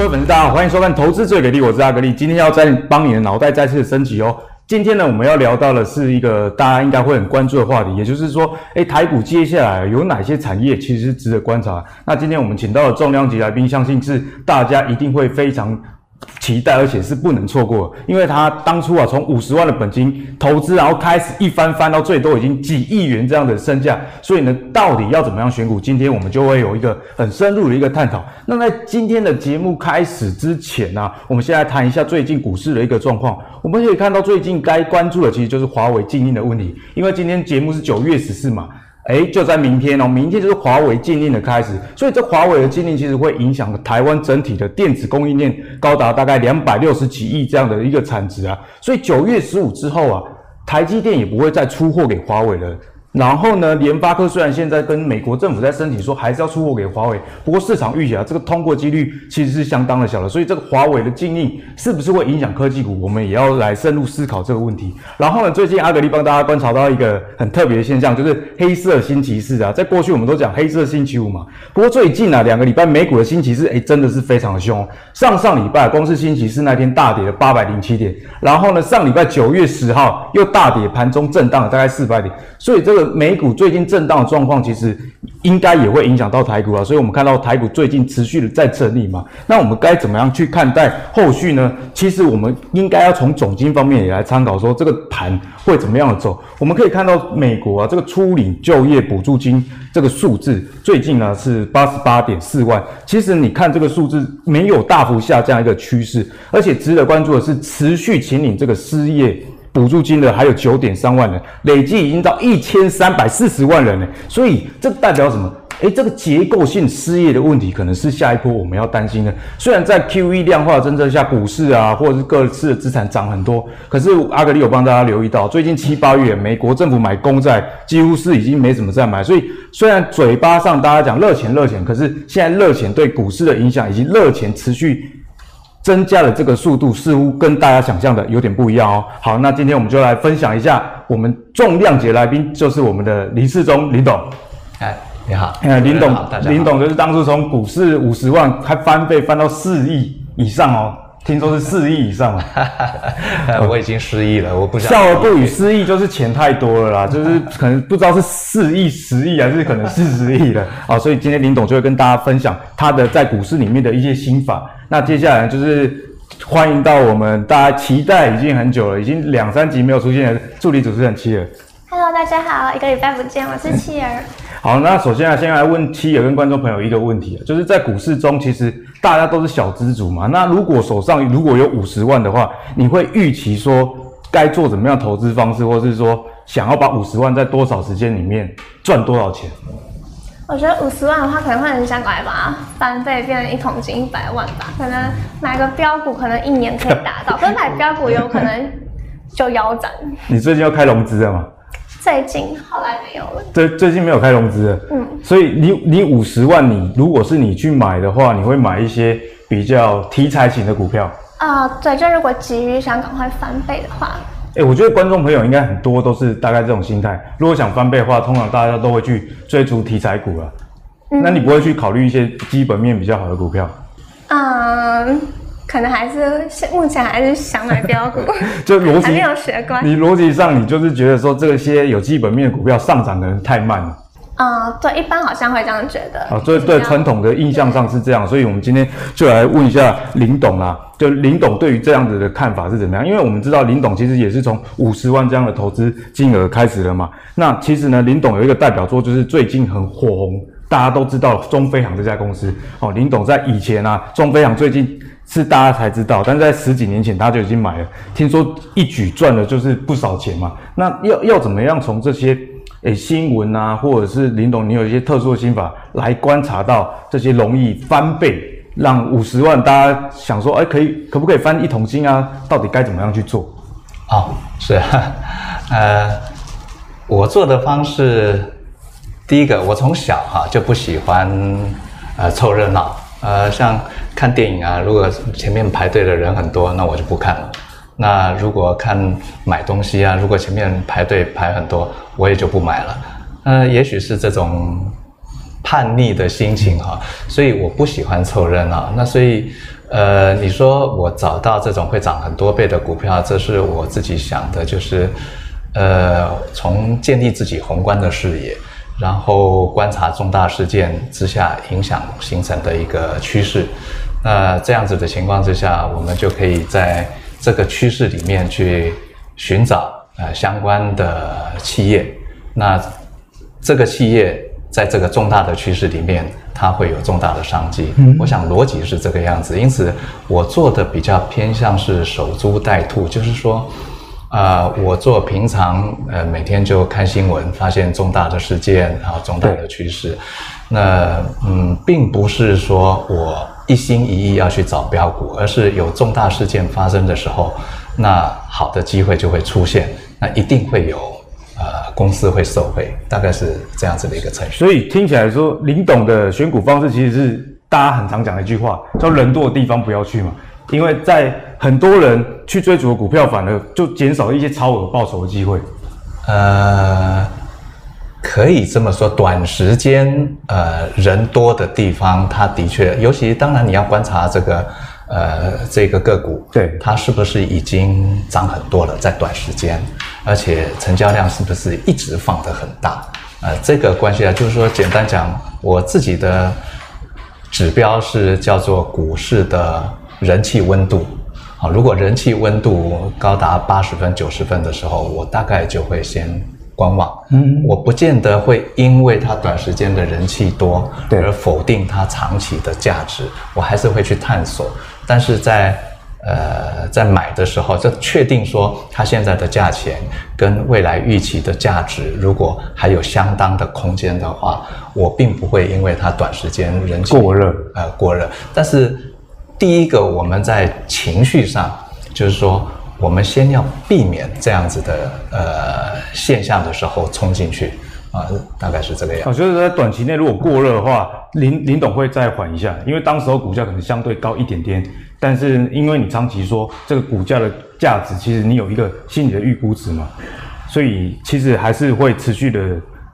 各位粉丝，大家好，欢迎收看《投资最给力》，我是阿格力。今天要再帮你的脑袋再次升级哦。今天呢，我们要聊到的是一个大家应该会很关注的话题，也就是说，诶，台股接下来有哪些产业其实是值得观察？那今天我们请到的重量级来宾，相信是大家一定会非常。期待，而且是不能错过，因为他当初啊，从五十万的本金投资，然后开始一翻翻到最多已经几亿元这样的身价，所以呢，到底要怎么样选股？今天我们就会有一个很深入的一个探讨。那在今天的节目开始之前呢、我们先来谈一下最近股市的一个状况。我们可以看到，最近该关注的其实就是华为禁令的问题，因为今天节目是九月十四嘛。哎，就在明天哦，明天就是华为禁令的开始，所以这华为的禁令其实会影响台湾整体的电子供应链，高达大概两百六十几亿这样的一个产值啊，所以九月十五之后啊，台积电也不会再出货给华为了。然后呢，联发科虽然现在跟美国政府在申请说还是要出货给华为，不过市场预期啊，这个通过几率其实是相当的小的，所以这个华为的禁令是不是会影响科技股，我们也要来深入思考这个问题。然后呢，最近阿格力帮大家观察到一个很特别的现象，就是黑色星期四啊，在过去我们都讲黑色星期五嘛，不过最近啊两个礼拜美股的星期四，诶真的是非常的凶。上上礼拜光是星期四那天大跌了八百零七点，然后呢上礼拜九月十号又大跌，盘中震荡了大概四百点，所以这个。美股最近震荡的状况，其实应该也会影响到台股啊，所以我们看到台股最近持续的在整理嘛，那我们该怎么样去看待后续呢？其实我们应该要从总经方面也来参考，说这个盘会怎么样的走。我们可以看到美国啊，这个初领就业补助金这个数字最近呢是八十八点四万，其实你看这个数字没有大幅下降一个趋势，而且值得关注的是持续请领这个失业。补助金的还有九点三万人，累计已经到一千三百四十万人呢。所以这代表什么？诶，这个结构性失业的问题可能是下一波我们要担心的。虽然在 QE 量化政策下，股市啊或者是各自的资产涨很多，可是阿格力有帮大家留意到，最近七八月美国政府买公债几乎是已经没怎么在买。所以虽然嘴巴上大家讲热钱热钱，可是现在热钱对股市的影响以及热钱持续。增加的这个速度似乎跟大家想象的有点不一样哦。好，那今天我们就来分享一下我们重量级来宾，就是我们的林世忠林董。哎，你好。哎，林董，林董就是当初从股市五十万还翻倍翻到四亿以上哦。听说是四亿以上嘛？我已经失忆了，我不想。笑而不语，失忆就是钱太多了啦，就是可能不知道是四亿、十亿还是可能四十亿了啊。所以今天林董就会跟大家分享他的在股市里面的一些心法。那接下来就是欢迎到我们大家期待已经很久了，已经两三集没有出现的助理主持人七儿。Hello，大家好，一个礼拜不见，我是七儿。好，那首先啊，先来问七儿跟观众朋友一个问题啊，就是在股市中，其实大家都是小资主嘛。那如果手上如果有五十万的话，你会预期说该做怎么样投资方式，或是说想要把五十万在多少时间里面赚多少钱？我觉得五十万的话，可能会很想来把翻倍变成一桶金一百万吧。可能买个标股，可能一年可以达到，可是买标股有可能就腰斩。你最近要开融资了吗？最近后来没有了。最最近没有开融资了。嗯。所以你你五十万，你如果是你去买的话，你会买一些比较题材型的股票。啊、呃，对，就如果急于想赶快翻倍的话。哎，我觉得观众朋友应该很多都是大概这种心态。如果想翻倍的话，通常大家都会去追逐题材股了。嗯。那你不会去考虑一些基本面比较好的股票？嗯。可能还是目前还是想买标股，就逻辑还没有学乖。你逻辑上，你就是觉得说这些有基本面的股票上涨可能太慢了。啊、呃，对，一般好像会这样觉得。啊，所以对传统的印象上是这样，所以我们今天就来问一下林董啦。就林董对于这样子的看法是怎么样？因为我们知道林董其实也是从五十万这样的投资金额开始了嘛。那其实呢，林董有一个代表作，就是最近很火红，大家都知道中飞航这家公司。哦，林董在以前啊，中飞航最近。是大家才知道，但在十几年前他就已经买了。听说一举赚了就是不少钱嘛。那要要怎么样从这些诶、欸、新闻啊，或者是林董你有一些特殊的心法来观察到这些容易翻倍，让五十万大家想说，哎、欸，可以可不可以翻一桶金啊？到底该怎么样去做？哦，是啊，呃，我做的方式，第一个，我从小哈就不喜欢呃凑热闹。呃，像看电影啊，如果前面排队的人很多，那我就不看了。那如果看买东西啊，如果前面排队排很多，我也就不买了。呃，也许是这种叛逆的心情哈，所以我不喜欢凑热闹。那所以，呃，你说我找到这种会涨很多倍的股票，这是我自己想的，就是，呃，从建立自己宏观的视野，然后观察重大事件之下影响形成的一个趋势。那这样子的情况之下，我们就可以在这个趋势里面去寻找呃相关的企业。那这个企业在这个重大的趋势里面。它会有重大的商机，嗯，我想逻辑是这个样子，因此我做的比较偏向是守株待兔，就是说，啊、呃，我做平常呃每天就看新闻，发现重大的事件啊，重大的趋势，那嗯，并不是说我一心一意要去找标股，而是有重大事件发生的时候，那好的机会就会出现，那一定会有。呃，公司会受惠，大概是这样子的一个程序。所以听起来说，林董的选股方式其实是大家很常讲的一句话，叫“人多的地方不要去”嘛。因为在很多人去追逐的股票，反而就减少了一些超额报酬的机会。呃，可以这么说，短时间呃人多的地方，它的确，尤其当然你要观察这个。呃，这个个股，对它是不是已经涨很多了，在短时间，而且成交量是不是一直放得很大？呃，这个关系啊，就是说，简单讲，我自己的指标是叫做股市的人气温度。好，如果人气温度高达八十分、九十分的时候，我大概就会先。观望，嗯，我不见得会因为它短时间的人气多而否定它长期的价值，我还是会去探索。但是在呃在买的时候，就确定说它现在的价钱跟未来预期的价值，如果还有相当的空间的话，我并不会因为它短时间人气过热，呃过热。但是第一个我们在情绪上，就是说。我们先要避免这样子的呃现象的时候冲进去啊，大概是这个样子。我觉得在短期内如果过热的话，林林董会再缓一下，因为当时候股价可能相对高一点点，但是因为你长期说这个股价的价值，其实你有一个心理的预估值嘛，所以其实还是会持续的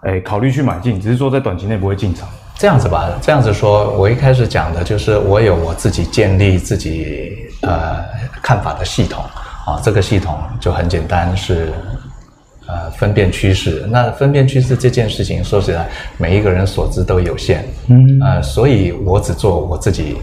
诶考虑去买进，只是说在短期内不会进场。这样子吧，这样子说，我一开始讲的就是我有我自己建立自己呃看法的系统。啊，这个系统就很简单，是呃分辨趋势。那分辨趋势这件事情，说起来，每一个人所知都有限，嗯，呃，所以我只做我自己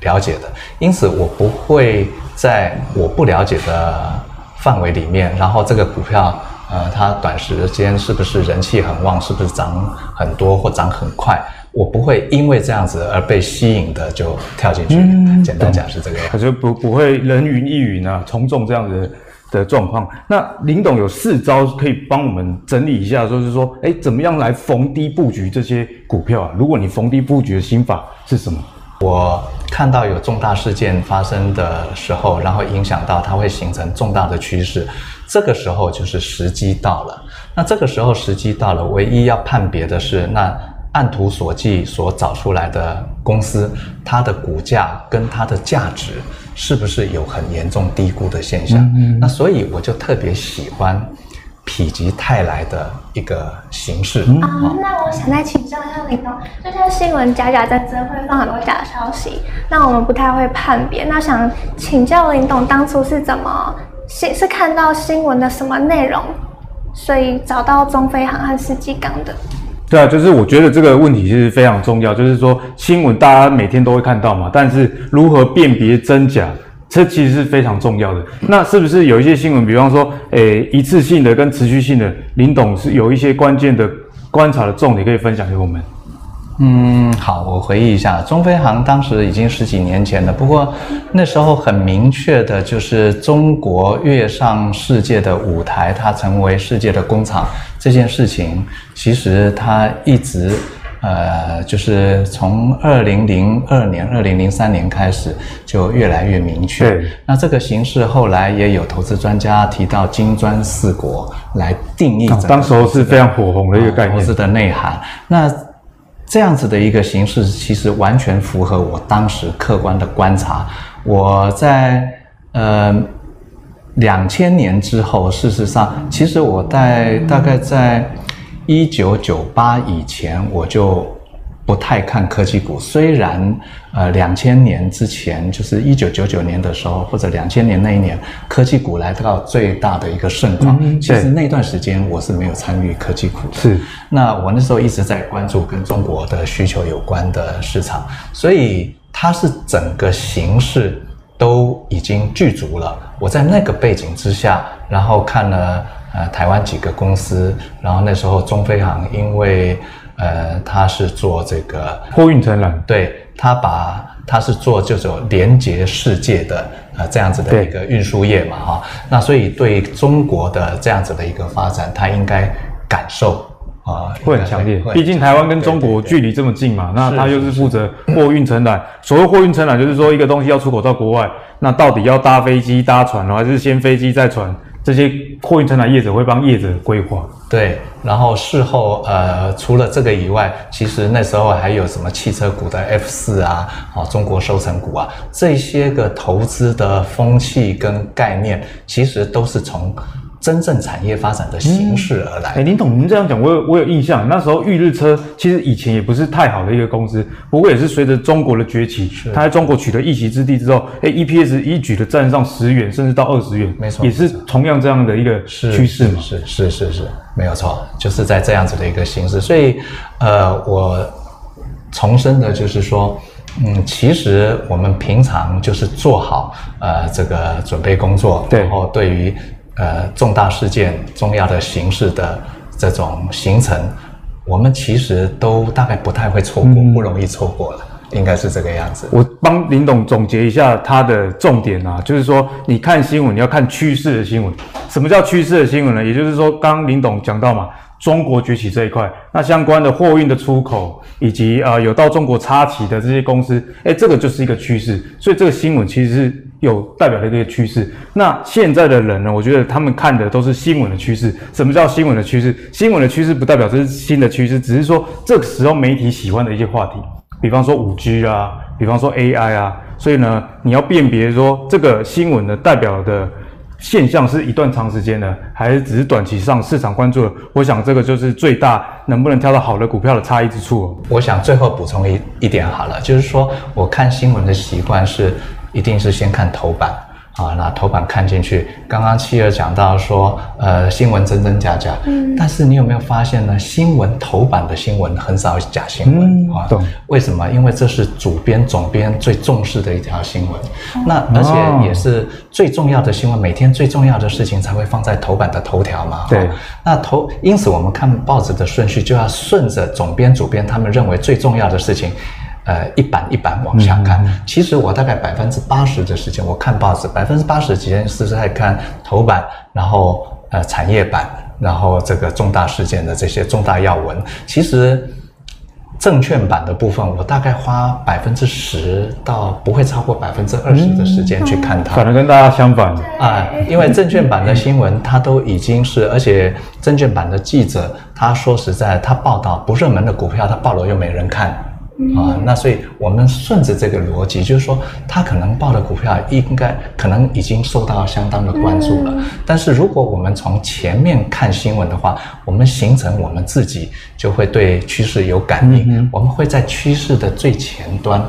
了解的，因此我不会在我不了解的范围里面，然后这个股票，呃，它短时间是不是人气很旺，是不是涨很多或涨很快。我不会因为这样子而被吸引的就跳进去。嗯、简单讲是这个样子，可是不不会人云亦云啊，从众这样子的状况。那林董有四招可以帮我们整理一下，就是说，哎，怎么样来逢低布局这些股票啊？如果你逢低布局的心法是什么？我看到有重大事件发生的时候，然后影响到它会形成重大的趋势，这个时候就是时机到了。那这个时候时机到了，唯一要判别的是那。按图索骥所找出来的公司，它的股价跟它的价值是不是有很严重低估的现象？嗯嗯。那所以我就特别喜欢否极泰来的一个形式。啊，那我想再请教一下林董，就像新闻假假真真会放很多假消息，那我们不太会判别。那想请教林董，当初是怎么是是看到新闻的什么内容，所以找到中飞航和世纪港的？对啊，就是我觉得这个问题其实非常重要，就是说新闻大家每天都会看到嘛，但是如何辨别真假，这其实是非常重要的。那是不是有一些新闻，比方说，诶，一次性的跟持续性的，林董是有一些关键的观察的重点可以分享给我们？嗯，好，我回忆一下，中飞航当时已经十几年前了，不过那时候很明确的就是中国跃上世界的舞台，它成为世界的工厂这件事情，其实它一直，呃，就是从二零零二年、二零零三年开始就越来越明确。对那这个形式后来也有投资专家提到“金砖四国”来定义、啊，当时候是非常火红的一个概念，投资的内涵。那这样子的一个形式，其实完全符合我当时客观的观察。我在呃两千年之后，事实上，其实我在大概在一九九八以前，我就不太看科技股，虽然呃两千年之前，就是一九九九年的时候，或者两千年那一年，科技股来到最大的一个盛况。嗯、其实那段时间我是没有参与科技股的。是。那我那时候一直在关注跟中国的需求有关的市场，所以它是整个形势都已经具足了。我在那个背景之下，然后看了呃台湾几个公司，然后那时候中飞航因为。呃，他是做这个货运承揽，对，他把他是做这种连接世界的呃这样子的一个运输业嘛哈，那所以对中国的这样子的一个发展，他应该感受啊、呃、会很强烈，毕竟台湾跟中国距离这么近嘛，那他又是负责货运承揽，所谓货运承揽就是说一个东西要出口到国外，那到底要搭飞机搭船呢，还是先飞机再船？这些货运承揽业者会帮业者规划，对，然后事后呃，除了这个以外，其实那时候还有什么汽车股的 F 四啊，哦，中国收成股啊，这些个投资的风气跟概念，其实都是从。真正产业发展的形式而来。哎、嗯，林董，您这样讲，我有我有印象。那时候裕日车其实以前也不是太好的一个公司，不过也是随着中国的崛起，它在中国取得一席之地之后，哎，EPS 一举的站上十元，甚至到二十元，没错，也是同样这样的一个趋势嘛。是是是是，是，没有错，就是在这样子的一个形式。所以，呃，我重申的就是说，嗯，其实我们平常就是做好呃这个准备工作，对，然后对于。呃，重大事件、重要的形式的这种形成，我们其实都大概不太会错过，嗯、不容易错过了，应该是这个样子。我帮林董总结一下他的重点啊，就是说，你看新闻，你要看趋势的新闻。什么叫趋势的新闻呢？也就是说，刚刚林董讲到嘛。中国崛起这一块，那相关的货运的出口，以及呃有到中国插旗的这些公司，诶，这个就是一个趋势。所以这个新闻其实是有代表的一个趋势。那现在的人呢，我觉得他们看的都是新闻的趋势。什么叫新闻的趋势？新闻的趋势不代表这是新的趋势，只是说这个时候媒体喜欢的一些话题，比方说五 G 啊，比方说 AI 啊。所以呢，你要辨别说这个新闻呢代表的。现象是一段长时间的，还是只是短期上市场关注的？我想这个就是最大能不能挑到好的股票的差异之处。我想最后补充一一点好了，就是说我看新闻的习惯是，一定是先看头版。啊，那头版看进去，刚刚企鹅讲到说，呃，新闻真真假假，嗯，但是你有没有发现呢？新闻头版的新闻很少假新闻，嗯、啊，对，为什么？因为这是主编、总编最重视的一条新闻，嗯、那而且也是最重要的新闻，每天最重要的事情才会放在头版的头条嘛，对，那头，因此我们看报纸的顺序就要顺着总编、主编他们认为最重要的事情。呃，一版一版往下看。嗯、其实我大概百分之八十的时间，我看报纸，百分之八十的时间是在看头版，然后呃产业版，然后这个重大事件的这些重大要闻。其实证券版的部分，我大概花百分之十到不会超过百分之二十的时间去看它。反而跟大家相反啊，因为证券版的新闻它都已经是，而且证券版的记者他说实在，他报道不热门的股票，他报了又没人看。啊，那所以我们顺着这个逻辑，就是说，他可能报的股票应该可能已经受到相当的关注了。但是如果我们从前面看新闻的话，我们形成我们自己就会对趋势有感应，我们会在趋势的最前端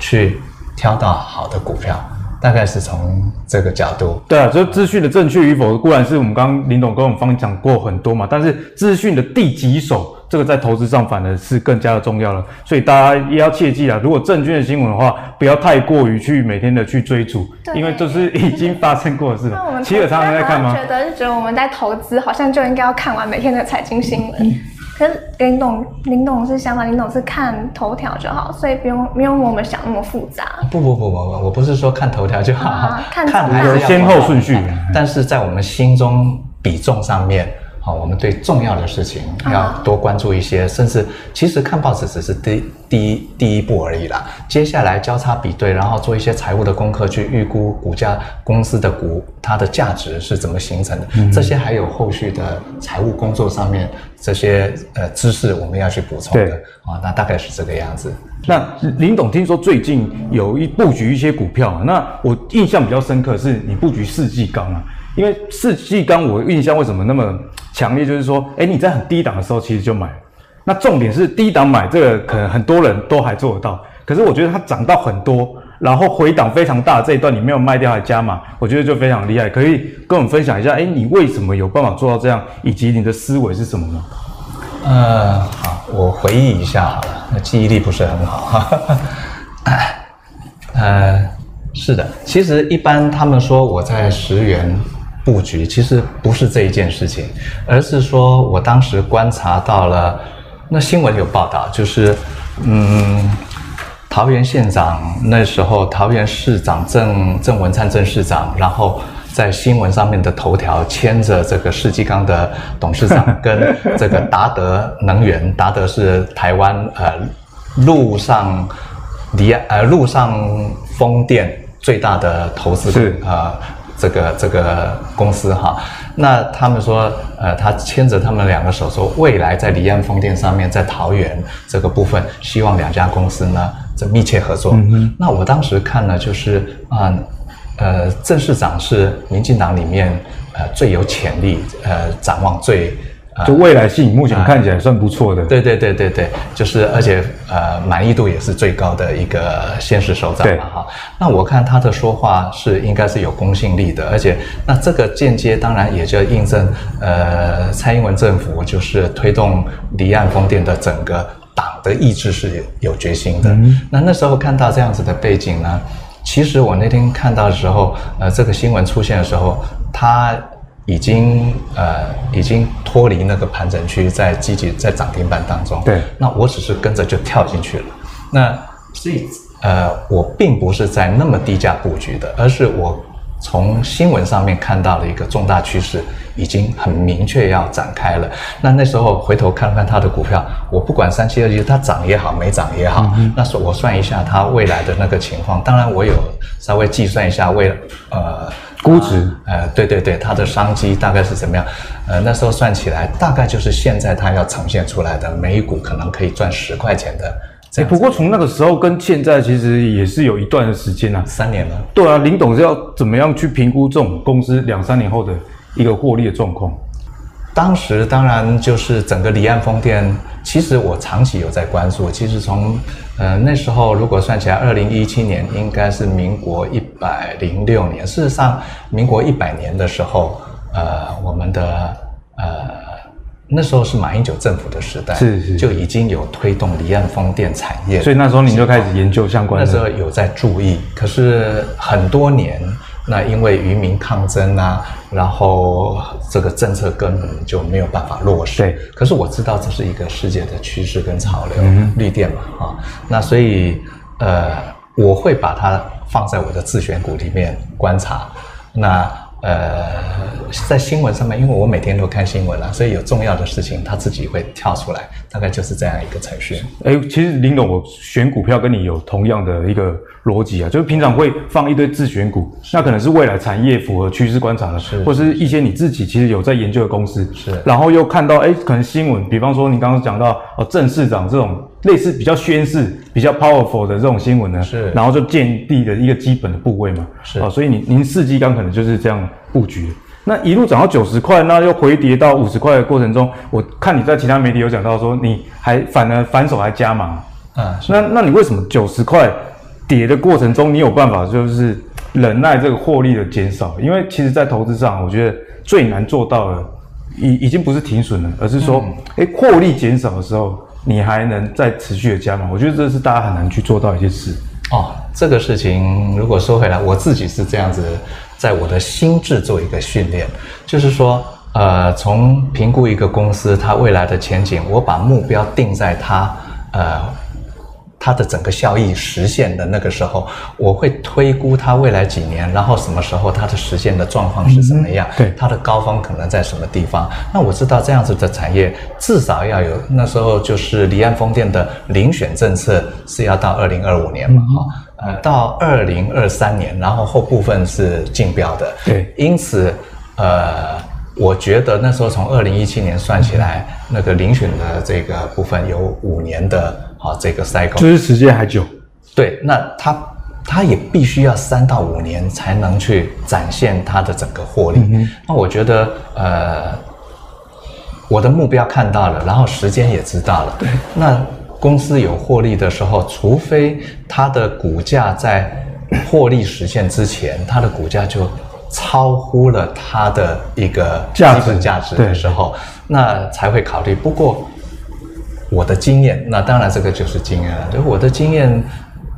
去挑到好的股票。大概是从这个角度，对啊，就资讯的正确与否，固然是我们刚刚林董跟我们方讲过很多嘛，但是资讯的第几手，这个在投资上反而是更加的重要了。所以大家也要切记啊，如果证券的新闻的话，不要太过于去每天的去追逐，因为这是已经发生过的事了。那我们企鹅常常在看吗？觉得是觉得我们在投资好像就应该要看完每天的财经新闻。嗯可是林董，林董是相反，林董是看头条就好，所以不用不用我们想那么复杂。不不不不不，我不是说看头条就好，啊、看看还是先后顺序，但是在我们心中比重上面。好，我们对重要的事情要多关注一些，甚至其实看报纸只是第第一第一步而已啦。接下来交叉比对，然后做一些财务的功课，去预估股价公司的股它的价值是怎么形成的。嗯、这些还有后续的财务工作上面这些呃知识，我们要去补充的啊。那大概是这个样子。那林董听说最近有一布局一些股票，那我印象比较深刻是你布局世纪钢啊。因为世纪钢，我印象为什么那么强烈？就是说，哎，你在很低档的时候其实就买，那重点是低档买这个，可能很多人都还做得到。可是我觉得它涨到很多，然后回档非常大这一段你没有卖掉还加码，我觉得就非常厉害。可以跟我们分享一下，哎，你为什么有办法做到这样，以及你的思维是什么呢？呃，好，我回忆一下好了，那记忆力不是很好哈。呃，是的，其实一般他们说我在十元。布局其实不是这一件事情，而是说我当时观察到了，那新闻有报道，就是，嗯，桃园县长那时候，桃园市长郑郑文灿郑市长，然后在新闻上面的头条牵着这个世纪钢的董事长 跟这个达德能源，达德是台湾呃陆上离岸呃陆上风电最大的投资是啊。呃这个这个公司哈，那他们说，呃，他牵着他们两个手，说未来在离岸风电上面，在桃园这个部分，希望两家公司呢，这密切合作。嗯。那我当时看呢，就是啊，呃，郑市长是民进党里面呃最有潜力，呃，展望最。就未来性，目前看起来算不错的。对对对对对，就是而且呃满意度也是最高的一个现实首长嘛哈。那我看他的说话是应该是有公信力的，而且那这个间接当然也就印证呃蔡英文政府就是推动离岸风电的整个党的意志是有决心的。嗯。那那时候看到这样子的背景呢，其实我那天看到的时候，呃这个新闻出现的时候，他。已经呃，已经脱离那个盘整区，在积极在涨停板当中。对，那我只是跟着就跳进去了。那所以呃，我并不是在那么低价布局的，而是我从新闻上面看到了一个重大趋势，已经很明确要展开了。那那时候回头看看它的股票，我不管三七二十一，它涨也好，没涨也好，嗯、那是我算一下它未来的那个情况。当然，我有稍微计算一下未呃。估值，呃，对对对，它的商机大概是怎么样？呃，那时候算起来，大概就是现在它要呈现出来的每股可能可以赚十块钱的。哎，不过从那个时候跟现在其实也是有一段的时间啊，三年了。对啊，林董是要怎么样去评估这种公司两三年后的一个获利的状况？当时当然就是整个离岸风电，其实我长期有在关注。其实从呃那时候如果算起来，二零一七年应该是民国一百零六年。事实上，民国一百年的时候，呃，我们的呃那时候是马英九政府的时代，是是，就已经有推动离岸风电产业。所以那时候你就开始研究相关的。那时候有在注意，可是很多年。那因为渔民抗争啊，然后这个政策根本就没有办法落实。对，可是我知道这是一个世界的趋势跟潮流，嗯、绿电嘛，啊，那所以呃，我会把它放在我的自选股里面观察。那。呃，在新闻上面，因为我每天都看新闻啊，所以有重要的事情，它自己会跳出来，大概就是这样一个程序。哎，其实林董，我选股票跟你有同样的一个逻辑啊，就是平常会放一堆自选股，那可能是未来产业符合趋势观察的，是，或是一些你自己其实有在研究的公司，是，然后又看到哎，可能新闻，比方说你刚刚讲到哦，郑市长这种类似比较宣誓、比较 powerful 的这种新闻呢，是，然后就建立的一个基本的部位嘛，是，哦，所以您您四季钢可能就是这样。布局，那一路涨到九十块，那又回跌到五十块的过程中，我看你在其他媒体有讲到说，你还反而反手还加码，嗯，那那你为什么九十块跌的过程中，你有办法就是忍耐这个获利的减少？因为其实，在投资上，我觉得最难做到的，已已经不是停损了，而是说，哎、嗯，获利减少的时候，你还能再持续的加码。我觉得这是大家很难去做到一件事。哦，这个事情如果说回来，我自己是这样子。在我的心智做一个训练，就是说，呃，从评估一个公司它未来的前景，我把目标定在它，呃，它的整个效益实现的那个时候，我会推估它未来几年，然后什么时候它的实现的状况是怎么样，对，它的高峰可能在什么地方。那我知道这样子的产业至少要有那时候就是离岸风电的遴选政策是要到二零二五年嘛，哈。呃，到二零二三年，然后后部分是竞标的。对，因此，呃，我觉得那时候从二零一七年算起来，那个遴选的这个部分有五年的啊，这个 cycle，就是时间还久。对，那它它也必须要三到五年才能去展现它的整个获利。嗯、那我觉得，呃。我的目标看到了，然后时间也知道了。对，那公司有获利的时候，除非它的股价在获利实现之前，它的股价就超乎了它的一个基本价值的时候，那才会考虑。不过我的经验，那当然这个就是经验了。就我的经验，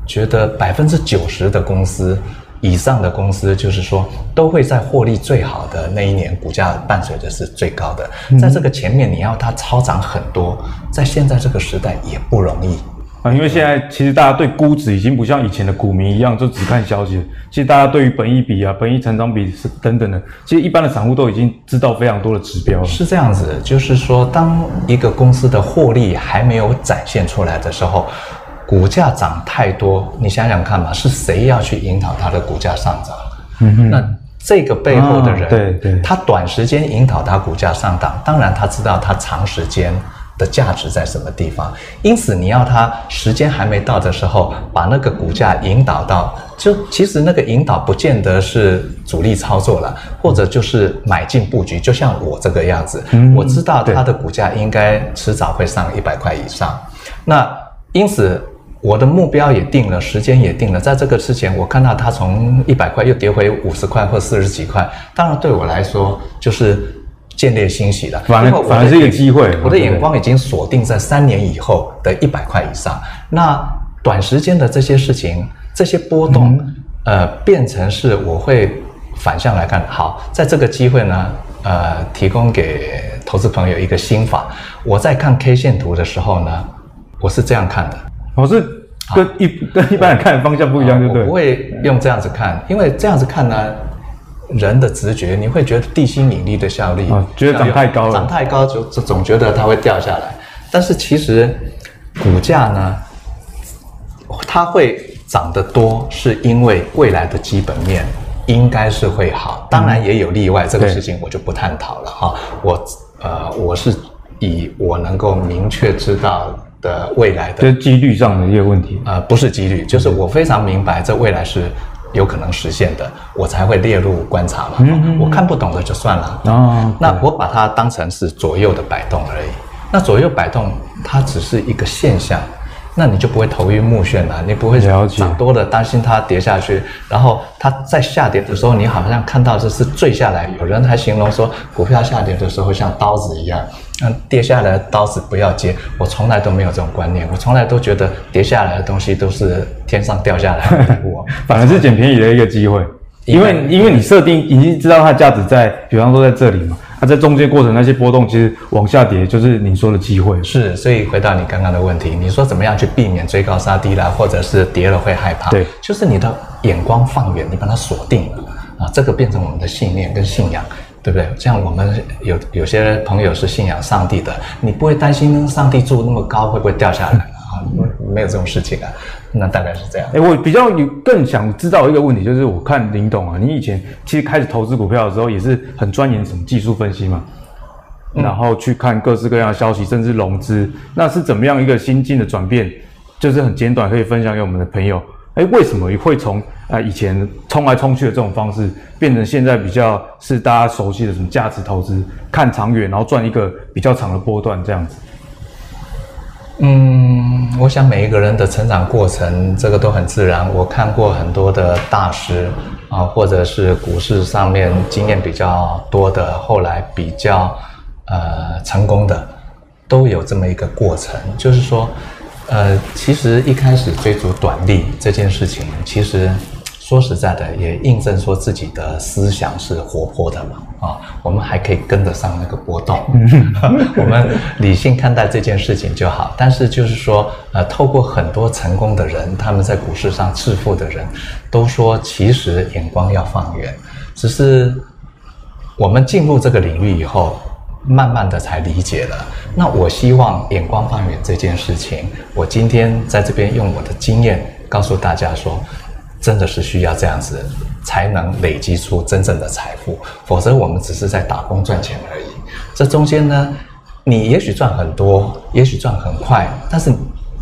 觉得百分之九十的公司。以上的公司就是说，都会在获利最好的那一年，股价伴随着是最高的。在这个前面，你要它超涨很多，在现在这个时代也不容易啊。因为现在其实大家对估值已经不像以前的股民一样，就只看消息。其实大家对于本益比啊、本益成长比是等等的，其实一般的散户都已经知道非常多的指标了。是这样子，就是说，当一个公司的获利还没有展现出来的时候。股价涨太多，你想想看嘛，是谁要去引导它的股价上涨？嗯哼，那这个背后的人，啊、对对，他短时间引导它股价上涨，当然他知道他长时间的价值在什么地方。因此，你要他时间还没到的时候，把那个股价引导到，就其实那个引导不见得是主力操作了，或者就是买进布局，就像我这个样子，嗯、我知道它的股价应该迟早会上一百块以上，那因此。我的目标也定了，时间也定了。在这个之前，我看到它从一百块又跌回五十块或四十几块，当然对我来说就是见猎欣喜了。反而反而是一个机会。我的眼光已经锁定在三年以后的一百块以上。那短时间的这些事情，这些波动，呃，变成是我会反向来看。好，在这个机会呢，呃，提供给投资朋友一个心法。我在看 K 线图的时候呢，我是这样看的。我是跟一跟一般人看的方向不一样，对不对？我不会用这样子看，因为这样子看呢，人的直觉你会觉得地心引力的效力，觉得涨太高了，涨太高就总觉得它会掉下来。但是其实股价呢，它会涨得多，是因为未来的基本面应该是会好。当然也有例外，这个事情我就不探讨了哈。我呃，我是以我能够明确知道。的未来的，就是几率上的一个问题。呃，不是几率，就是我非常明白这未来是有可能实现的，我才会列入观察嘛。嗯嗯。我看不懂的就算了。哦。那我把它当成是左右的摆动而已。那左右摆动，它只是一个现象，那你就不会头晕目眩了，你不会涨多的担心它跌下去，然后它在下跌的时候，你好像看到这是坠下来。有人还形容说，股票下跌的时候像刀子一样。那跌下来的刀子不要接，我从来都没有这种观念，我从来都觉得跌下来的东西都是天上掉下来的 礼物，反而是捡便宜的一个机会，因为因为你设定已经知道它的价值在，比方说在这里嘛，它在中间过程那些波动，其实往下跌就是你说的机会。是，所以回到你刚刚的问题，你说怎么样去避免追高杀低啦，或者是跌了会害怕？对，就是你的眼光放远，你把它锁定了啊，这个变成我们的信念跟信仰。对不对？像我们有有些朋友是信仰上帝的，你不会担心上帝住那么高会不会掉下来啊？没有这种事情啊。那大概是这样。哎，我比较有更想知道一个问题，就是我看林董啊，你以前其实开始投资股票的时候也是很钻研什么技术分析嘛，嗯、然后去看各式各样的消息，甚至融资，那是怎么样一个心境的转变？就是很简短，可以分享给我们的朋友。哎，为什么会从啊以前冲来冲去的这种方式，变成现在比较是大家熟悉的什么价值投资，看长远，然后赚一个比较长的波段这样子？嗯，我想每一个人的成长过程，这个都很自然。我看过很多的大师啊，或者是股市上面经验比较多的，后来比较呃成功的，都有这么一个过程，就是说。呃，其实一开始追逐短利这件事情，其实说实在的，也印证说自己的思想是活泼的嘛。啊，我们还可以跟得上那个波动，我们理性看待这件事情就好。但是就是说，呃，透过很多成功的人，他们在股市上致富的人，都说其实眼光要放远。只是我们进入这个领域以后。慢慢的才理解了。那我希望眼光放远这件事情，我今天在这边用我的经验告诉大家说，真的是需要这样子才能累积出真正的财富，否则我们只是在打工赚钱而已。这中间呢，你也许赚很多，也许赚很快，但是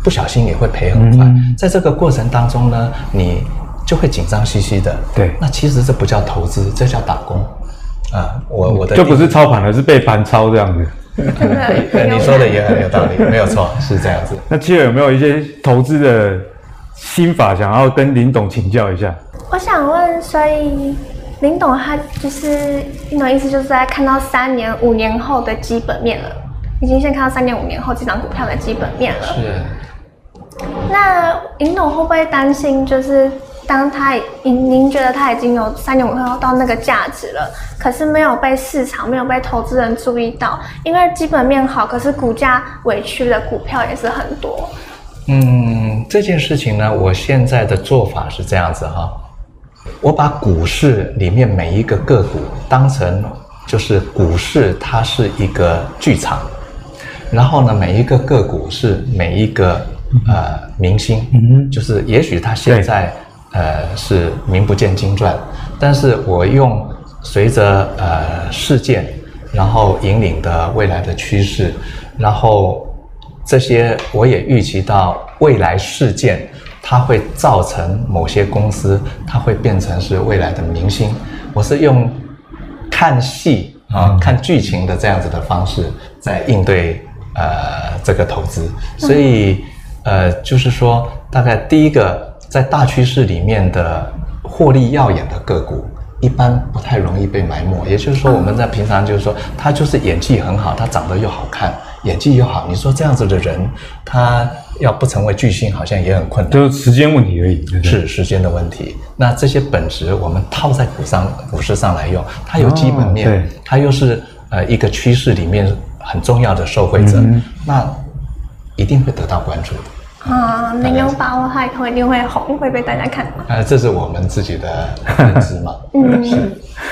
不小心也会赔很快。在这个过程当中呢，你就会紧张兮兮的。对，那其实这不叫投资，这叫打工。啊，我我的就不是操盘，了是被盘操这样子。你说的也很有道理，没有错，是这样子。那企鹅有没有一些投资的心法想要跟林董请教一下？我想问，所以林董他就是林董意思就是在看到三年、五年后的基本面了，已经先看到三年、五年后这张股票的基本面了。是。那林董会不会担心，就是当他您您觉得他已经有三年、五年后到那个价值了，可是没有被市场、没有被投资人注意到，因为基本面好，可是股价委屈的股票也是很多。嗯，这件事情呢，我现在的做法是这样子哈。我把股市里面每一个个股当成就是股市，它是一个剧场，然后呢，每一个个股是每一个呃明星，嗯，就是也许他现在呃是名不见经传，但是我用随着呃事件，然后引领的未来的趋势，然后这些我也预期到未来事件。它会造成某些公司，它会变成是未来的明星。我是用看戏啊、看剧情的这样子的方式在应对呃这个投资，所以呃就是说，大概第一个在大趋势里面的获利耀眼的个股，一般不太容易被埋没。也就是说，我们在平常就是说，他就是演技很好，他长得又好看。演技又好，你说这样子的人，他要不成为巨星，好像也很困难。就是时间问题而已，对对，是时间的问题。那这些本质，我们套在股上、股市上来用，它有基本面，哦、它又是呃一个趋势里面很重要的受惠者，嗯、那一定会得到关注的。啊，没有把握，它以后一定会红，会被大家看到？呃，这是我们自己的 认知嘛。嗯，是。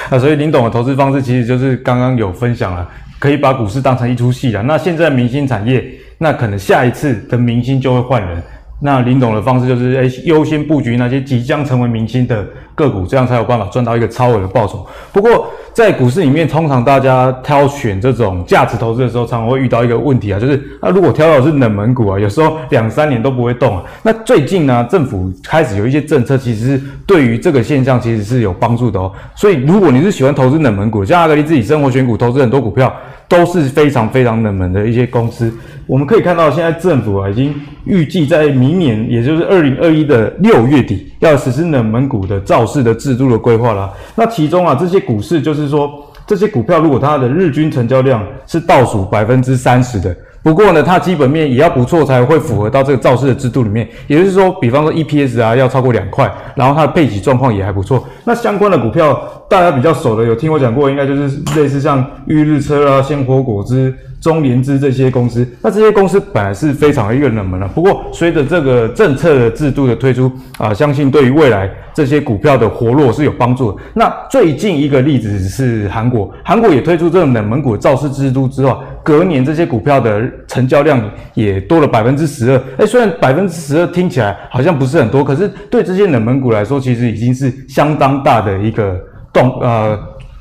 那所以林董的投资方式，其实就是刚刚有分享了。可以把股市当成一出戏了。那现在明星产业，那可能下一次的明星就会换人。那林董的方式就是，诶，优先布局那些即将成为明星的个股，这样才有办法赚到一个超额的报酬。不过，在股市里面，通常大家挑选这种价值投资的时候，常常会遇到一个问题啊，就是那如果挑到是冷门股啊，有时候两三年都不会动啊。那最近呢，政府开始有一些政策，其实是对于这个现象其实是有帮助的哦。所以，如果你是喜欢投资冷门股，像阿格力自己生活选股投资很多股票。都是非常非常冷门的一些公司，我们可以看到，现在政府啊已经预计在明年，也就是二零二一的六月底，要实施冷门股的造市的制度的规划啦。那其中啊，这些股市就是说，这些股票如果它的日均成交量是倒数百分之三十的。不过呢，它基本面也要不错才会符合到这个造市的制度里面。也就是说，比方说 EPS 啊要超过两块，然后它的配息状况也还不错。那相关的股票大家比较熟的，有听我讲过，应该就是类似像裕日车啊、鲜活果汁。中联资这些公司，那这些公司本来是非常的一个冷门了。不过，随着这个政策的制度的推出啊，相信对于未来这些股票的活络是有帮助的。那最近一个例子是韩国，韩国也推出这种冷门股的造市制度之后，隔年这些股票的成交量也多了百分之十二。哎，虽然百分之十二听起来好像不是很多，可是对这些冷门股来说，其实已经是相当大的一个动呃。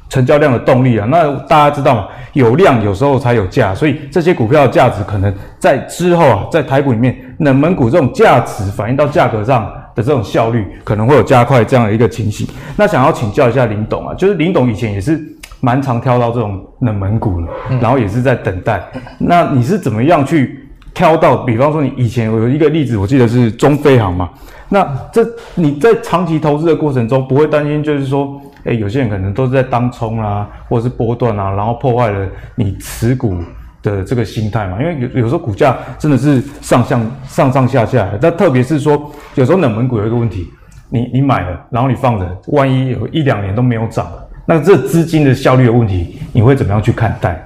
成交量的动力啊，那大家知道嘛，有量有时候才有价，所以这些股票的价值可能在之后啊，在台股里面，冷门股这种价值反映到价格上的这种效率，可能会有加快这样的一个情形。那想要请教一下林董啊，就是林董以前也是蛮常挑到这种冷门股的，然后也是在等待。那你是怎么样去挑到？比方说你以前有一个例子，我记得是中飞航嘛。那这你在长期投资的过程中，不会担心就是说？诶，有些人可能都是在当冲啊，或者是波段啊，然后破坏了你持股的这个心态嘛。因为有有时候股价真的是上上上上下下的，但特别是说有时候冷门股有一个问题，你你买了，然后你放着，万一有一两年都没有涨，那这资金的效率的问题，你会怎么样去看待？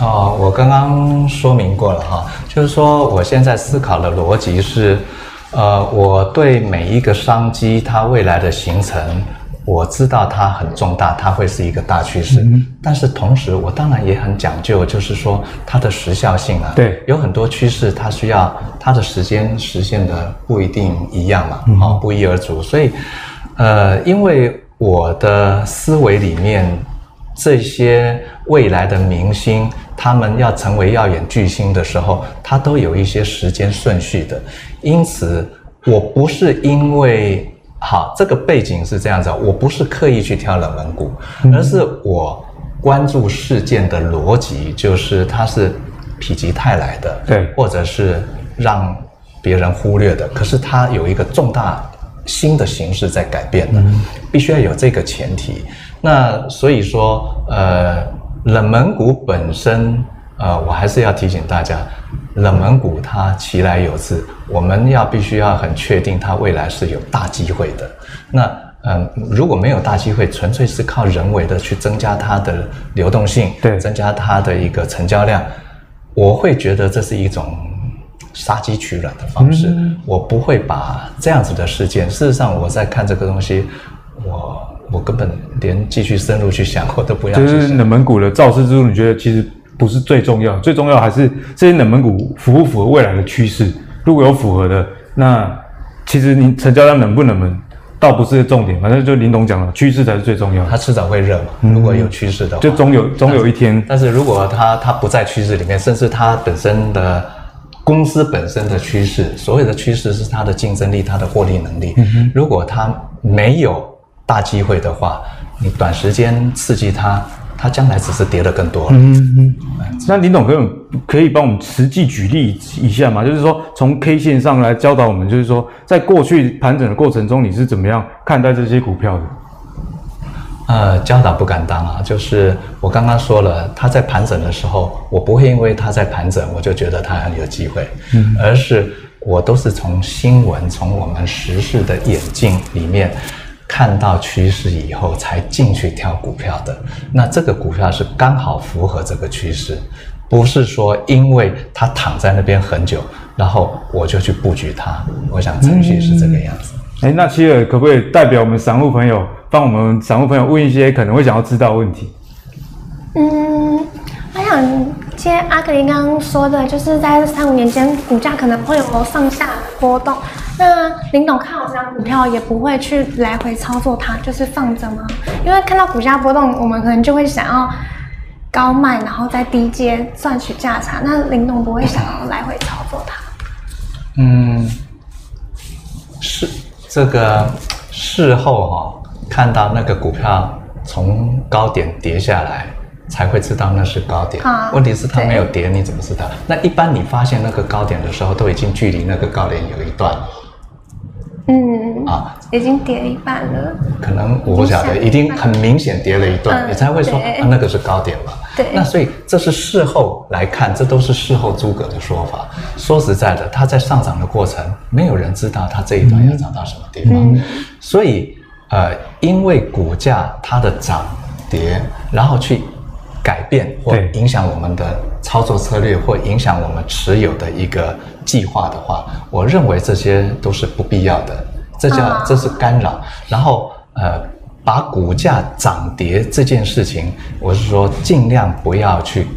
哦，我刚刚说明过了哈，就是说我现在思考的逻辑是，呃，我对每一个商机它未来的形成。我知道它很重大，它会是一个大趋势。嗯、但是同时，我当然也很讲究，就是说它的时效性啊。对，有很多趋势，它需要它的时间实现的不一定一样嘛，嗯、哦，不一而足。所以，呃，因为我的思维里面，这些未来的明星，他们要成为耀眼巨星的时候，他都有一些时间顺序的。因此，我不是因为。好，这个背景是这样子，我不是刻意去挑冷门股，而是我关注事件的逻辑，就是它是否极泰来的，对，或者是让别人忽略的，可是它有一个重大新的形式在改变的，嗯、必须要有这个前提。那所以说，呃，冷门股本身，呃，我还是要提醒大家，冷门股它其来有自，我们要必须要很确定它未来是有大机会的。那嗯，如果没有大机会，纯粹是靠人为的去增加它的流动性，对，增加它的一个成交量，我会觉得这是一种杀鸡取卵的方式。嗯、我不会把这样子的事件，事实上我在看这个东西，我我根本连继续深入去想我都不要。就是冷门股的造势之路，你觉得其实不是最重要，最重要还是这些冷门股符不符合未来的趋势？如果有符合的，那其实你成交量冷不冷门？倒不是重点，反正就林董讲了，趋势才是最重要的。它迟早会热嘛，如果有趋势的话，就总有总有一天。但是如果它它不在趋势里面，甚至它本身的公司本身的趋势，所有的趋势是它的竞争力、它的获利能力。如果它没有大机会的话，你短时间刺激它。它将来只是跌得更多了。嗯嗯。那林董可以可以帮我们实际举例一下吗？就是说，从 K 线上来教导我们，就是说，在过去盘整的过程中，你是怎么样看待这些股票的？呃，教导不敢当啊。就是我刚刚说了，它在盘整的时候，我不会因为它在盘整，我就觉得它很有机会。嗯。而是我都是从新闻、从我们时事的眼镜里面。看到趋势以后才进去挑股票的，那这个股票是刚好符合这个趋势，不是说因为它躺在那边很久，然后我就去布局它。我想程序是这个样子。哎、嗯，那七尔可不可以代表我们散户朋友，帮我们散户朋友问一些可能会想要知道的问题？嗯，我想，今天阿格林刚刚说的，就是在三五年间，股价可能会有上下波动。那林董看好这张股票，也不会去来回操作它，就是放着吗？因为看到股价波动，我们可能就会想要高卖，然后在低阶赚取价差。那林董不会想要来回操作它？嗯，是这个事后哈、哦，看到那个股票从高点跌下来，才会知道那是高点。啊、问题是它没有跌，你怎么知道？那一般你发现那个高点的时候，都已经距离那个高点有一段了。嗯啊，已经跌一半了。可能我不晓得，已经很明显跌了一段，你才会说啊，那个是高点嘛。对。那所以这是事后来看，这都是事后诸葛的说法。说实在的，它在上涨的过程，没有人知道它这一段要涨到什么地方。所以呃，因为股价它的涨跌，然后去改变或影响我们的操作策略，或影响我们持有的一个。计划的话，我认为这些都是不必要的，这叫这是干扰。然后呃，把股价涨跌这件事情，我是说尽量不要去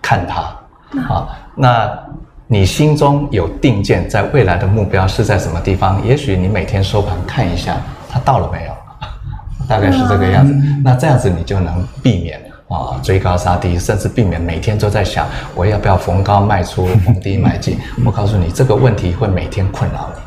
看它啊。那你心中有定见，在未来的目标是在什么地方？也许你每天收盘看一下，它到了没有？大概是这个样子。那这样子你就能避免。啊，追高杀低，甚至避免每天都在想我要不要逢高卖出，逢低 买进。我告诉你，这个问题会每天困扰你。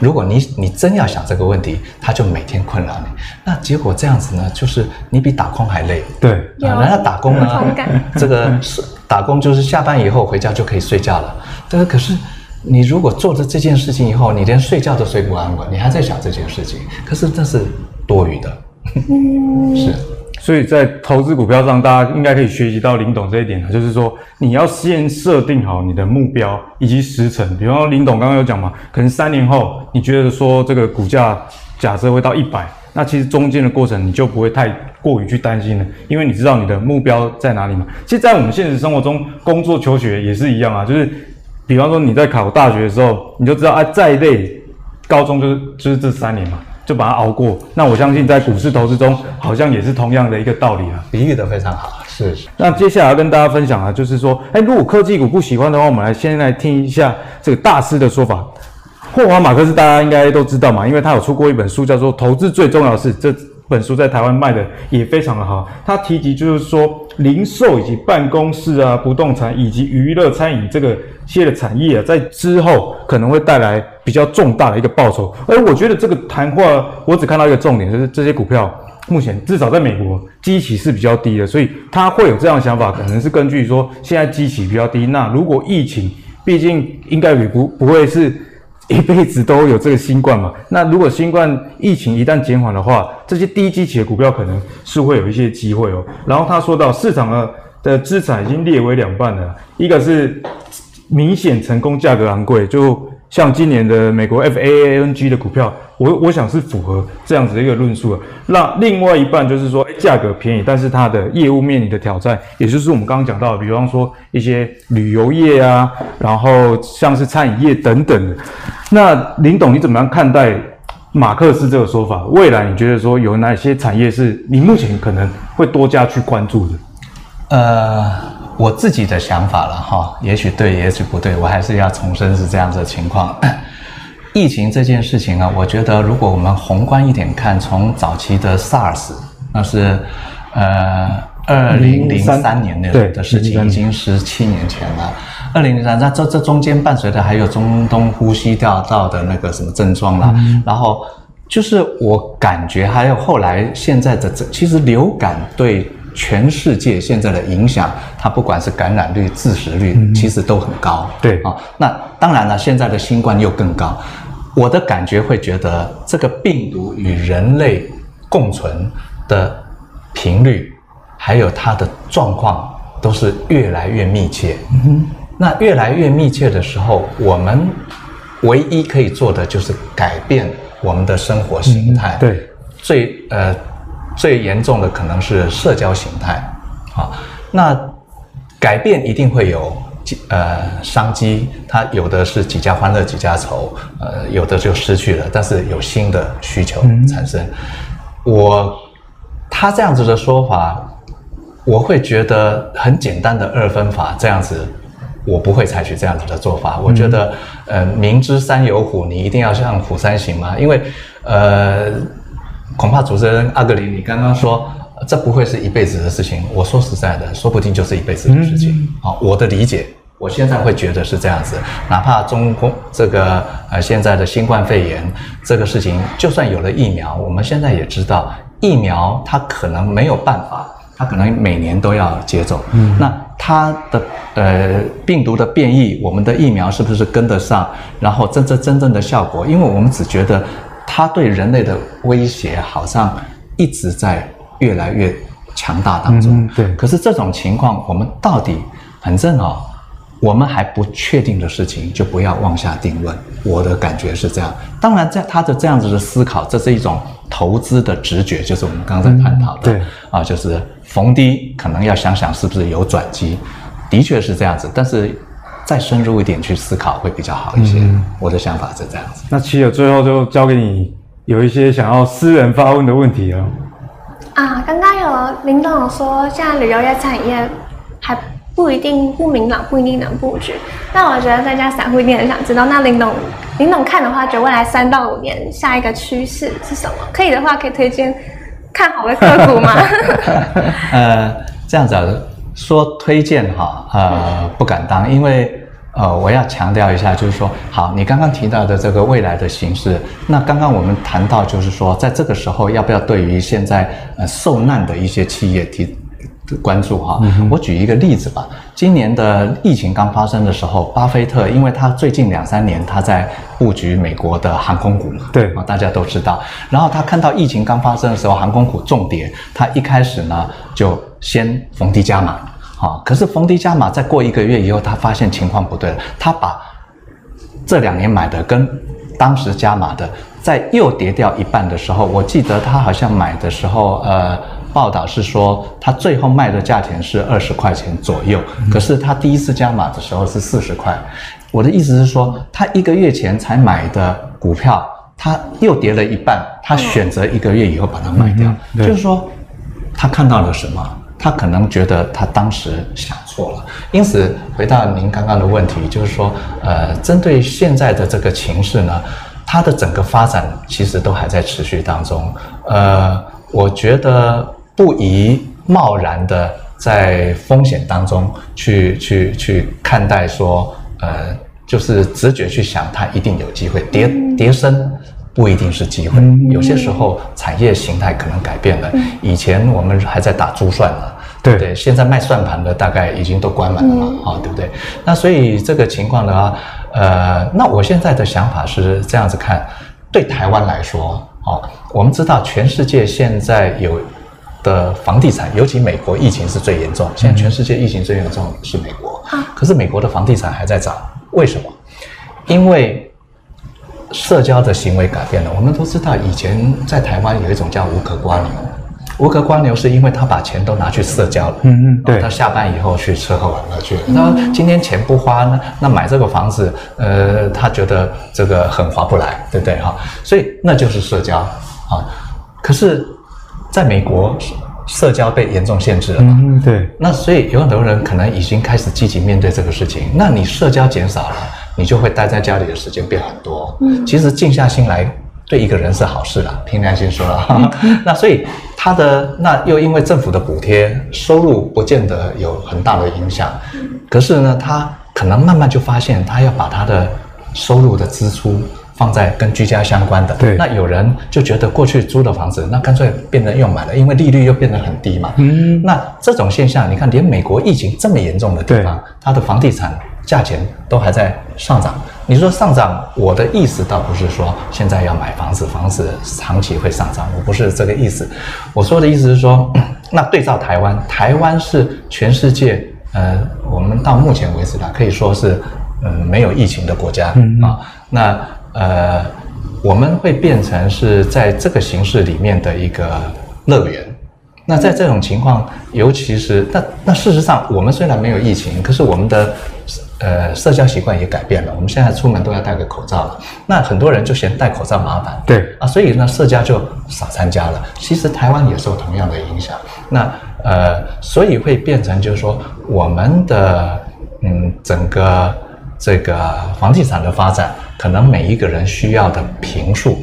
如果你你真要想这个问题，他就每天困扰你。那结果这样子呢，就是你比打工还累。对，啊，人家打工呢，这个是打工，就是下班以后回家就可以睡觉了。但是可是你如果做了这件事情以后，你连睡觉都睡不安稳，你还在想这件事情，可是这是多余的。是。所以在投资股票上，大家应该可以学习到林董这一点，就是说你要先设定好你的目标以及时程。比方说林董刚刚有讲嘛，可能三年后你觉得说这个股价假设会到一百，那其实中间的过程你就不会太过于去担心了，因为你知道你的目标在哪里嘛。其实，在我们现实生活中，工作求学也是一样啊，就是比方说你在考大学的时候，你就知道啊，再累，高中就是就是这三年嘛。就把它熬过。那我相信在股市投资中，好像也是同样的一个道理啊。比喻的非常好，是。那接下来要跟大家分享啊，就是说，哎，如果科技股不喜欢的话，我们来先来听一下这个大师的说法。霍华马克思大家应该都知道嘛，因为他有出过一本书，叫做《投资最重要的事》。这本书在台湾卖的也非常的好。他提及就是说，零售以及办公室啊、不动产以及娱乐餐饮这个些的产业啊，在之后可能会带来比较重大的一个报酬。而我觉得这个谈话，我只看到一个重点，就是这些股票目前至少在美国基期是比较低的，所以他会有这样的想法，可能是根据说现在基期比较低。那如果疫情，毕竟应该也不不会是一辈子都有这个新冠嘛。那如果新冠疫情一旦减缓的话，这些低基企业股票可能是会有一些机会哦。然后他说到市场的的资产已经列为两半了，一个是明显成功价格昂贵，就。像今年的美国 FAANG 的股票，我我想是符合这样子的一个论述的。那另外一半就是说，价格便宜，但是它的业务面临的挑战，也就是我们刚刚讲到，比方说一些旅游业啊，然后像是餐饮业等等的。那林董，你怎么样看待马克思这个说法？未来你觉得说有哪些产业是你目前可能会多加去关注的？呃。我自己的想法了哈，也许对，也许不对，我还是要重申是这样子的情况。疫情这件事情啊，我觉得如果我们宏观一点看，从早期的 SARS，那是呃二零零三年的的事情，已经十七年前了。二零零三，那这这中间伴随的还有中东呼吸道道的那个什么症状啦，嗯、然后就是我感觉还有后来现在的这，其实流感对。全世界现在的影响，它不管是感染率、致死率，嗯、其实都很高。对啊、哦，那当然了，现在的新冠又更高。我的感觉会觉得，这个病毒与人类共存的频率，还有它的状况，都是越来越密切。那越来越密切的时候，我们唯一可以做的就是改变我们的生活形态。嗯、对，最呃。最严重的可能是社交形态，啊，那改变一定会有呃商机，它有的是几家欢乐几家愁，呃，有的就失去了，但是有新的需求产生。嗯、我他这样子的说法，我会觉得很简单的二分法这样子，我不会采取这样子的做法。我觉得，呃，明知山有虎，你一定要向虎山行吗？因为，呃。恐怕主持人阿格里，你刚刚说这不会是一辈子的事情。我说实在的，说不定就是一辈子的事情。好，我的理解，我现在会觉得是这样子。哪怕中共这个呃现在的新冠肺炎这个事情，就算有了疫苗，我们现在也知道，疫苗它可能没有办法，它可能每年都要接种。嗯，那它的呃病毒的变异，我们的疫苗是不是跟得上？然后真真真正的效果，因为我们只觉得。它对人类的威胁好像一直在越来越强大当中。嗯，对。可是这种情况，我们到底反正哦，我们还不确定的事情，就不要妄下定论。我的感觉是这样。当然，在他的这样子的思考，这是一种投资的直觉，就是我们刚才探讨的。对。啊，就是逢低可能要想想是不是有转机。的确是这样子，但是。再深入一点去思考会比较好一些。嗯、我的想法是这样子。那七友最后就交给你，有一些想要私人发问的问题了。啊，刚刚有林董有说，现在旅游业产业还不一定不明朗，不一定能布局。那我觉得大家散户一定很想知道，那林董林董看的话，觉得未来三到五年下一个趋势是什么？可以的话，可以推荐看好的个股吗？呃，这样子。说推荐哈，呃，不敢当，因为呃，我要强调一下，就是说，好，你刚刚提到的这个未来的形势，那刚刚我们谈到，就是说，在这个时候，要不要对于现在呃受难的一些企业提关注哈？嗯、我举一个例子吧。今年的疫情刚发生的时候，巴菲特，因为他最近两三年他在布局美国的航空股嘛，对啊，大家都知道。然后他看到疫情刚发生的时候，航空股重跌，他一开始呢就。先逢低加码，好，可是逢低加码，再过一个月以后，他发现情况不对了，他把这两年买的跟当时加码的，在又跌掉一半的时候，我记得他好像买的时候，呃，报道是说他最后卖的价钱是二十块钱左右，可是他第一次加码的时候是四十块。我的意思是说，他一个月前才买的股票，他又跌了一半，他选择一个月以后把它卖掉，就是说他看到了什么？他可能觉得他当时想错了，因此回到您刚刚的问题，就是说，呃，针对现在的这个情势呢，它的整个发展其实都还在持续当中。呃，我觉得不宜贸然的在风险当中去去去看待说，呃，就是直觉去想它一定有机会跌跌升。不一定是机会。有些时候产业形态可能改变了。以前我们还在打珠算呢，对对，现在卖算盘的大概已经都关门了嘛，啊，对不对？那所以这个情况的话，呃，那我现在的想法是这样子看，对台湾来说，哦，我们知道全世界现在有的房地产，尤其美国疫情是最严重，现在全世界疫情最严重是美国，可是美国的房地产还在涨，为什么？因为社交的行为改变了。我们都知道，以前在台湾有一种叫无壳蜗牛，无壳蜗牛是因为他把钱都拿去社交了。嗯嗯，对。他下班以后去吃喝玩乐去了。那今天钱不花呢？那买这个房子，呃，他觉得这个很划不来，对不对哈？所以那就是社交啊。可是，在美国，社交被严重限制了嘛？嗯，对。那所以有很多人可能已经开始积极面对这个事情。那你社交减少了。你就会待在家里的时间变很多。嗯，其实静下心来对一个人是好事了。凭良心说了，那所以他的那又因为政府的补贴，收入不见得有很大的影响。可是呢，他可能慢慢就发现，他要把他的收入的支出放在跟居家相关的。对。那有人就觉得过去租的房子，那干脆变成又买了，因为利率又变得很低嘛。嗯。那这种现象，你看，连美国疫情这么严重的地方，它的房地产。价钱都还在上涨，你说上涨，我的意思倒不是说现在要买房子，房子长期会上涨，我不是这个意思。我说的意思是说，那对照台湾，台湾是全世界，呃，我们到目前为止呢，可以说是，嗯，没有疫情的国家啊。那呃，我们会变成是在这个形式里面的一个乐园。那在这种情况，尤其是那那事实上，我们虽然没有疫情，可是我们的。呃，社交习惯也改变了。我们现在出门都要戴个口罩了。那很多人就嫌戴口罩麻烦，对啊，所以呢，社交就少参加了。其实台湾也受同样的影响。那呃，所以会变成就是说，我们的嗯，整个这个房地产的发展，可能每一个人需要的平数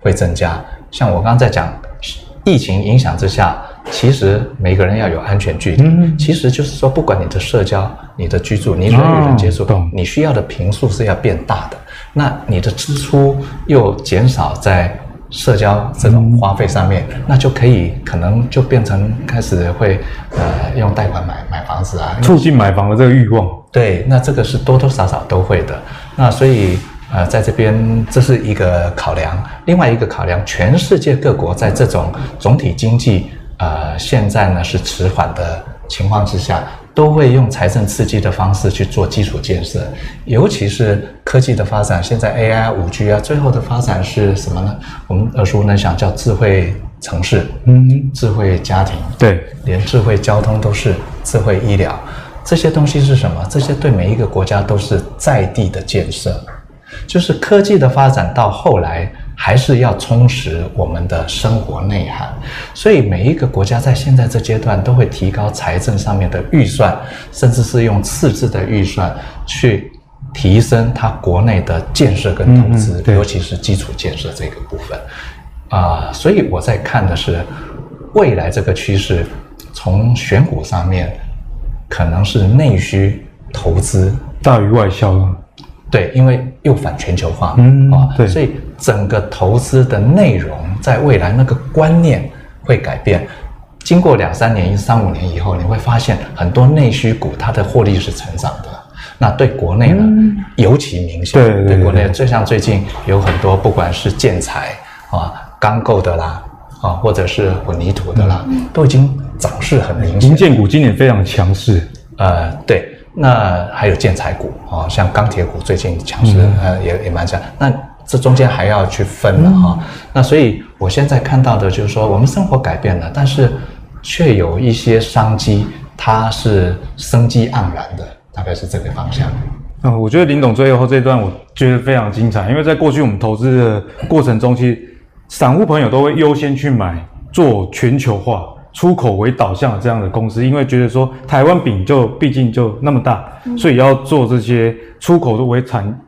会增加。像我刚刚在讲，疫情影响之下。其实每个人要有安全距离，嗯，其实就是说，不管你的社交、你的居住、你人与人接触，哦，你需要的平数是要变大的。那你的支出又减少在社交这种花费上面，嗯，那就可以可能就变成开始会呃用贷款买买房子啊，促进买房的这个欲望。对，那这个是多多少少都会的。那所以呃，在这边这是一个考量，另外一个考量，全世界各国在这种总体经济。呃，现在呢是迟缓的情况之下，都会用财政刺激的方式去做基础建设，尤其是科技的发展，现在 AI、五 G 啊，最后的发展是什么呢？我们耳熟能详叫智慧城市，嗯，智慧家庭，对，连智慧交通都是智慧医疗，这些东西是什么？这些对每一个国家都是在地的建设，就是科技的发展到后来。还是要充实我们的生活内涵，所以每一个国家在现在这阶段都会提高财政上面的预算，甚至是用赤字的预算去提升它国内的建设跟投资，嗯、尤其是基础建设这个部分。啊、呃，所以我在看的是未来这个趋势，从选股上面可能是内需投资大于外销了。对，因为又反全球化啊，对，所以整个投资的内容在未来那个观念会改变。经过两三年、三五年以后，你会发现很多内需股它的获利是成长的。那对国内呢，嗯、尤其明显。对，对，对，对国内，就像最近有很多，不管是建材啊、钢构的啦，啊，或者是混凝土的啦，嗯、都已经涨势很明显。银建股今年非常强势。呃，对。那还有建材股啊，像钢铁股最近强势，呃，也也蛮强。那这中间还要去分了哈。那所以我现在看到的就是说，我们生活改变了，但是却有一些商机，它是生机盎然的，大概是这个方向。啊，我觉得林董最后这一段我觉得非常精彩，因为在过去我们投资的过程中，其实散户朋友都会优先去买做全球化。出口为导向的这样的公司，因为觉得说台湾饼就毕竟就那么大，嗯、所以要做这些出口的为产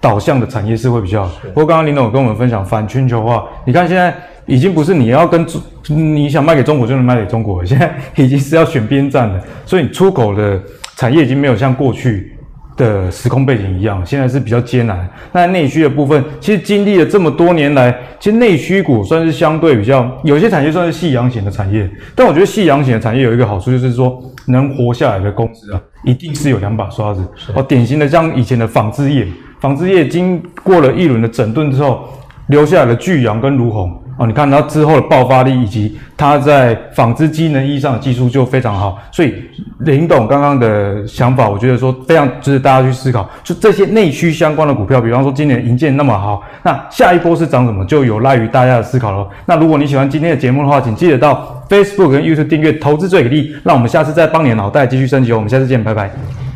导向的产业是会比较好。不过刚刚林总跟我们分享反全球化，你看现在已经不是你要跟中你想卖给中国就能卖给中国了，现在已经是要选边站了。所以你出口的产业已经没有像过去的时空背景一样，现在是比较艰难。那内需的部分，其实经历了这么多年来，其实内需股算是相对比较，有些产业算是夕阳型的产业。但我觉得夕阳型的产业有一个好处，就是说能活下来的公司啊，一定是有两把刷子。哦，典型的像以前的纺织业，纺织业经过了一轮的整顿之后，留下来的巨阳跟儒鸿。哦，你看它之后的爆发力，以及它在纺织机能衣上的技术就非常好，所以林董刚刚的想法，我觉得说非常值得大家去思考。就这些内需相关的股票，比方说今年银建那么好，那下一波是涨什么，就有赖于大家的思考了。那如果你喜欢今天的节目的话，请记得到 Facebook 跟 YouTube 订阅“投资最给力”，让我们下次再帮你的脑袋继续升级。我们下次见，拜拜。